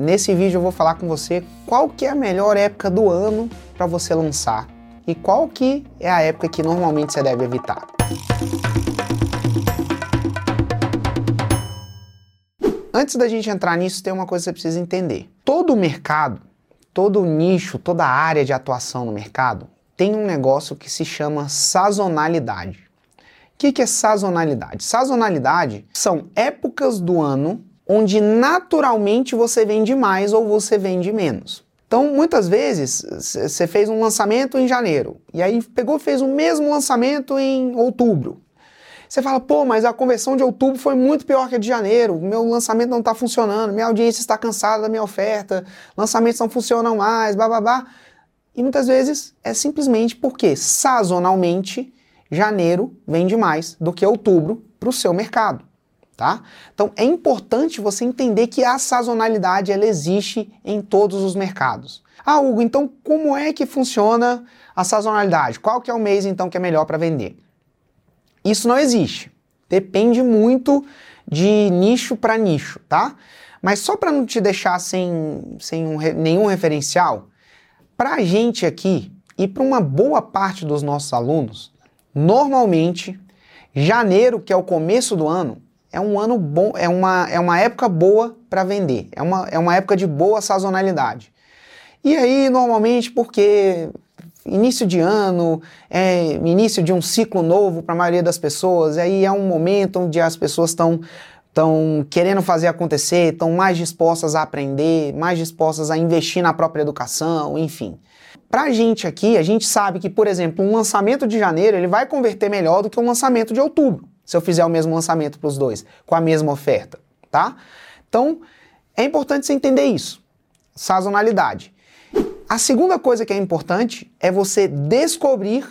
nesse vídeo eu vou falar com você qual que é a melhor época do ano para você lançar e qual que é a época que normalmente você deve evitar. Antes da gente entrar nisso, tem uma coisa que você precisa entender. Todo mercado, todo nicho, toda área de atuação no mercado tem um negócio que se chama sazonalidade. O que, que é sazonalidade? Sazonalidade são épocas do ano onde naturalmente você vende mais ou você vende menos. Então, muitas vezes, você fez um lançamento em janeiro, e aí pegou fez o mesmo lançamento em outubro. Você fala, pô, mas a conversão de outubro foi muito pior que a de janeiro, meu lançamento não está funcionando, minha audiência está cansada da minha oferta, lançamentos não funcionam mais, babá. E muitas vezes é simplesmente porque, sazonalmente, janeiro vende mais do que outubro para o seu mercado. Tá? Então é importante você entender que a sazonalidade ela existe em todos os mercados. Ah, Hugo, então como é que funciona a sazonalidade? Qual que é o mês então que é melhor para vender? Isso não existe. Depende muito de nicho para nicho, tá? Mas só para não te deixar sem, sem um, nenhum referencial, para a gente aqui e para uma boa parte dos nossos alunos, normalmente janeiro, que é o começo do ano, é um ano bom, é uma, é uma época boa para vender, é uma, é uma época de boa sazonalidade. E aí, normalmente, porque início de ano, é início de um ciclo novo para a maioria das pessoas, aí é um momento onde as pessoas estão estão querendo fazer acontecer, estão mais dispostas a aprender, mais dispostas a investir na própria educação, enfim. Para a gente aqui, a gente sabe que, por exemplo, um lançamento de janeiro ele vai converter melhor do que um lançamento de outubro se eu fizer o mesmo lançamento para os dois, com a mesma oferta, tá? Então, é importante você entender isso. Sazonalidade. A segunda coisa que é importante é você descobrir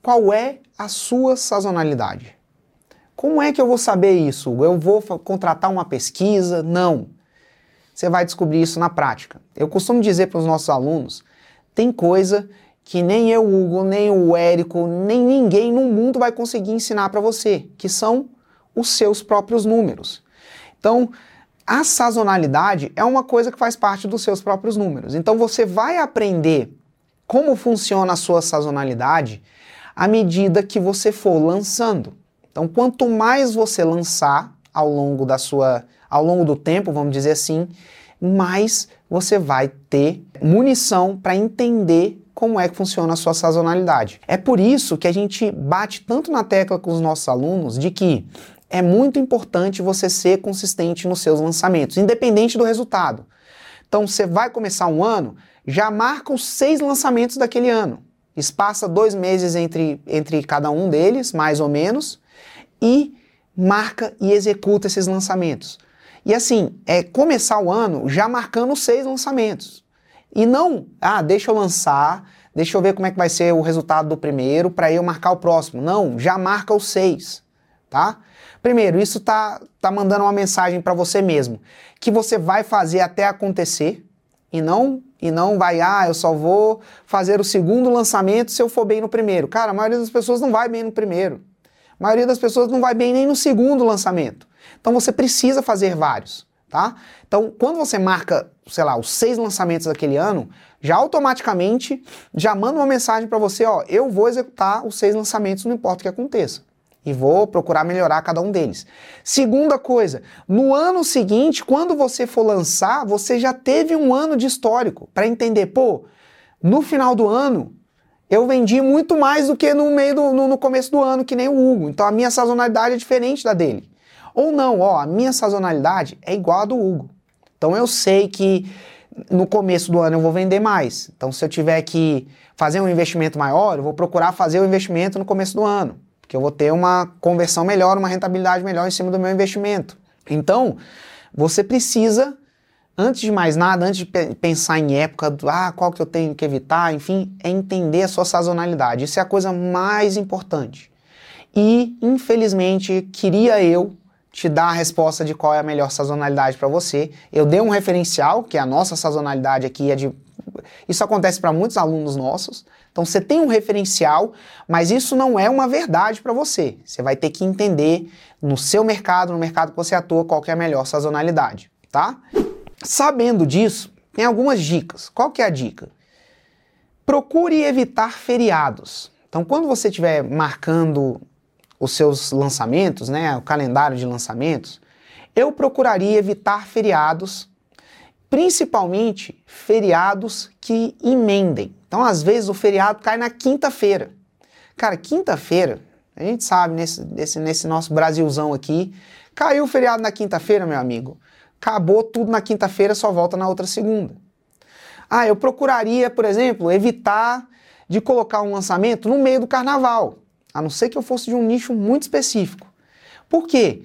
qual é a sua sazonalidade. Como é que eu vou saber isso? Eu vou contratar uma pesquisa? Não. Você vai descobrir isso na prática. Eu costumo dizer para os nossos alunos: tem coisa que nem eu, Hugo, nem o Érico, nem ninguém no mundo vai conseguir ensinar para você, que são os seus próprios números. Então, a sazonalidade é uma coisa que faz parte dos seus próprios números. Então, você vai aprender como funciona a sua sazonalidade à medida que você for lançando. Então, quanto mais você lançar ao longo da sua, ao longo do tempo, vamos dizer assim, mais você vai ter munição para entender como é que funciona a sua sazonalidade. É por isso que a gente bate tanto na tecla com os nossos alunos de que é muito importante você ser consistente nos seus lançamentos, independente do resultado. Então, você vai começar um ano, já marca os seis lançamentos daquele ano. Espaça dois meses entre, entre cada um deles, mais ou menos, e marca e executa esses lançamentos. E assim, é começar o ano já marcando seis lançamentos. E não, ah, deixa eu lançar, deixa eu ver como é que vai ser o resultado do primeiro para eu marcar o próximo. Não, já marca os seis, tá? Primeiro, isso tá, tá mandando uma mensagem para você mesmo, que você vai fazer até acontecer e não e não vai, ah, eu só vou fazer o segundo lançamento se eu for bem no primeiro. Cara, a maioria das pessoas não vai bem no primeiro. A maioria das pessoas não vai bem nem no segundo lançamento. Então você precisa fazer vários tá? Então, quando você marca, sei lá, os seis lançamentos daquele ano, já automaticamente já manda uma mensagem para você, ó, eu vou executar os seis lançamentos, não importa o que aconteça. E vou procurar melhorar cada um deles. Segunda coisa, no ano seguinte, quando você for lançar, você já teve um ano de histórico para entender, pô, no final do ano eu vendi muito mais do que no meio do, no, no começo do ano, que nem o Hugo. Então a minha sazonalidade é diferente da dele. Ou não, ó, a minha sazonalidade é igual a do Hugo. Então eu sei que no começo do ano eu vou vender mais. Então se eu tiver que fazer um investimento maior, eu vou procurar fazer o investimento no começo do ano, porque eu vou ter uma conversão melhor, uma rentabilidade melhor em cima do meu investimento. Então, você precisa antes de mais nada, antes de pensar em época, ah, qual que eu tenho que evitar, enfim, é entender a sua sazonalidade. Isso é a coisa mais importante. E, infelizmente, queria eu te dá a resposta de qual é a melhor sazonalidade para você. Eu dei um referencial, que é a nossa sazonalidade aqui é de. Isso acontece para muitos alunos nossos. Então você tem um referencial, mas isso não é uma verdade para você. Você vai ter que entender no seu mercado, no mercado que você atua, qual é a melhor sazonalidade, tá? sabendo disso, tem algumas dicas. Qual que é a dica? Procure evitar feriados. Então, quando você estiver marcando os seus lançamentos, né, o calendário de lançamentos, eu procuraria evitar feriados, principalmente feriados que emendem. Então, às vezes, o feriado cai na quinta-feira. Cara, quinta-feira, a gente sabe, nesse, nesse, nesse nosso Brasilzão aqui, caiu o feriado na quinta-feira, meu amigo. Acabou tudo na quinta-feira, só volta na outra segunda. Ah, eu procuraria, por exemplo, evitar de colocar um lançamento no meio do carnaval, a não ser que eu fosse de um nicho muito específico. Por quê?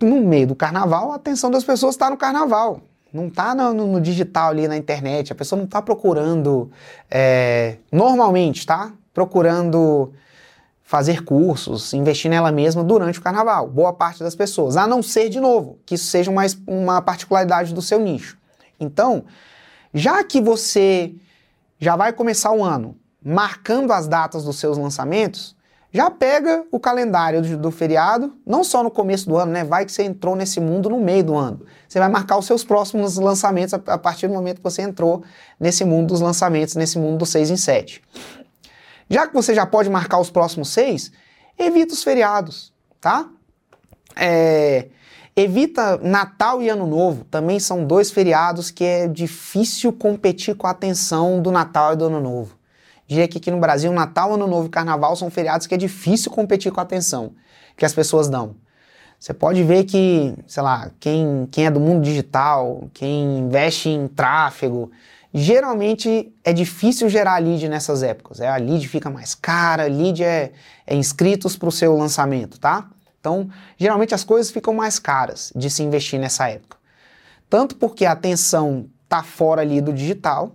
No meio do carnaval, a atenção das pessoas está no carnaval. Não está no, no, digital ali na internet. A pessoa não está procurando é, normalmente, tá? Procurando fazer cursos, investir nela mesma durante o carnaval. Boa parte das pessoas. A não ser, de novo, que isso seja uma, uma particularidade do seu nicho. Então, já que você já vai começar o ano marcando as datas dos seus lançamentos, já pega o calendário do, do, feriado, não só no começo do ano, né? Vai que você entrou nesse mundo no meio do ano. Você vai marcar os seus próximos lançamentos a, partir do momento que você entrou nesse mundo dos lançamentos, nesse mundo do 6 em 7. Já que você já pode marcar os próximos seis, evita os feriados, tá? É, evita Natal e Ano Novo, também são dois feriados que é difícil competir com a atenção do Natal e do Ano Novo. Diria que aqui no Brasil, Natal, Ano Novo e Carnaval são feriados que é difícil competir com a atenção que as pessoas dão. Você pode ver que, sei lá, quem, quem é do mundo digital, quem investe em tráfego, Geralmente é difícil gerar lead nessas épocas. É, a lead fica mais cara, lead é, é inscritos para o seu lançamento, tá? Então, geralmente as coisas ficam mais caras de se investir nessa época. Tanto porque a atenção tá fora ali do digital,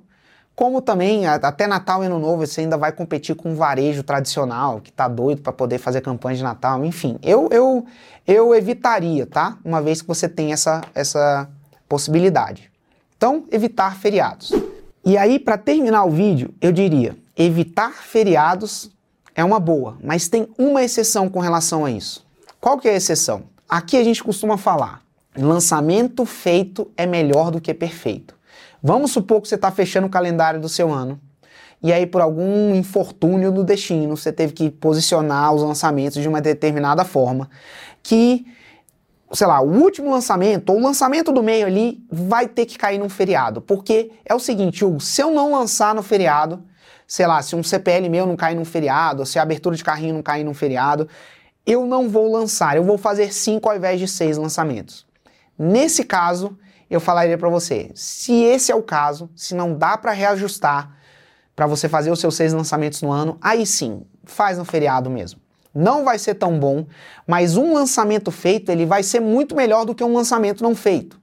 como também até Natal e Ano Novo você ainda vai competir com o varejo tradicional, que tá doido para poder fazer campanha de Natal, enfim. Eu, eu, eu evitaria, tá? Uma vez que você tem essa, essa possibilidade. Então, evitar feriados. E aí, para terminar o vídeo, eu diria: evitar feriados é uma boa, mas tem uma exceção com relação a isso. Qual que é a exceção? Aqui a gente costuma falar: lançamento feito é melhor do que perfeito. Vamos supor que você está fechando o calendário do seu ano e aí por algum infortúnio do destino você teve que posicionar os lançamentos de uma determinada forma que sei lá, o último lançamento, ou o lançamento do meio ali, vai ter que cair num feriado. Porque é o seguinte, Hugo, se eu não lançar no feriado, sei lá, se um CPL meu não cair num feriado, se a abertura de carrinho não cair num feriado, eu não vou lançar, eu vou fazer cinco ao invés de seis lançamentos. Nesse caso, eu falaria para você, se esse é o caso, se não dá para reajustar para você fazer os seus seis lançamentos no ano, aí sim, faz no feriado mesmo não vai ser tão bom, mas um lançamento feito ele vai ser muito melhor do que um lançamento não feito.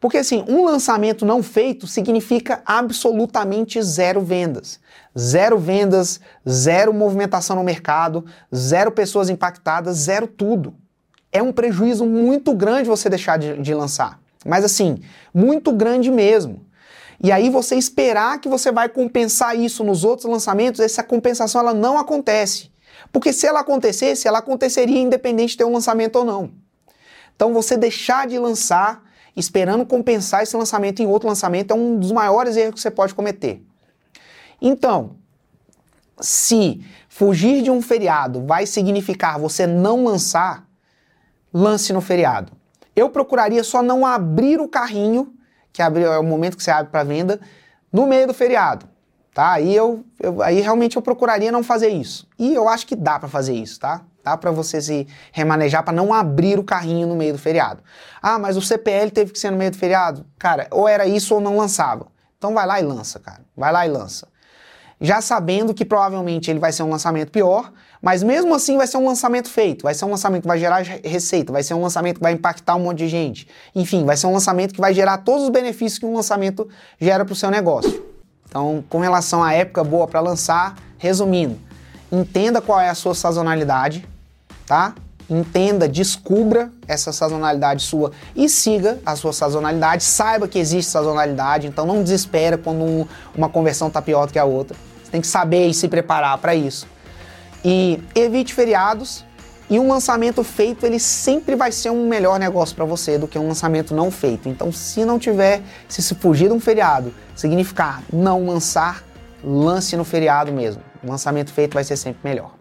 Porque assim, um lançamento não feito significa absolutamente zero vendas. Zero vendas, zero movimentação no mercado, zero pessoas impactadas, zero tudo. É um prejuízo muito grande você deixar de, de lançar. Mas assim, muito grande mesmo. E aí você esperar que você vai compensar isso nos outros lançamentos, essa compensação ela não acontece. Porque se ela acontecesse, ela aconteceria independente de ter um lançamento ou não. Então você deixar de lançar esperando compensar esse lançamento em outro lançamento é um dos maiores erros que você pode cometer. Então, se fugir de um feriado vai significar você não lançar, lance no feriado. Eu procuraria só não abrir o carrinho, que é o momento que você abre para venda, no meio do feriado tá? Aí eu, eu, aí realmente eu procuraria não fazer isso. E eu acho que dá para fazer isso, tá? Dá para você se remanejar para não abrir o carrinho no meio do feriado. Ah, mas o CPL teve que ser no meio do feriado? Cara, ou era isso ou não lançava. Então vai lá e lança, cara. Vai lá e lança. Já sabendo que provavelmente ele vai ser um lançamento pior, mas mesmo assim vai ser um lançamento feito, vai ser um lançamento que vai gerar receita, vai ser um lançamento que vai impactar um monte de gente. Enfim, vai ser um lançamento que vai gerar todos os benefícios que um lançamento gera para o seu negócio. Então, com relação à época boa para lançar, resumindo, entenda qual é a sua sazonalidade, tá? Entenda, descubra essa sazonalidade sua e siga a sua sazonalidade. Saiba que existe sazonalidade, então não desespera quando um, uma conversão está pior do que a outra. Tem que saber e se preparar para isso. E evite feriados, E um lançamento feito, ele sempre vai ser um melhor negócio para você do que um lançamento não feito. Então, se não tiver, se se fugir de um feriado, significar não lançar, lance no feriado mesmo. O lançamento feito vai ser sempre melhor.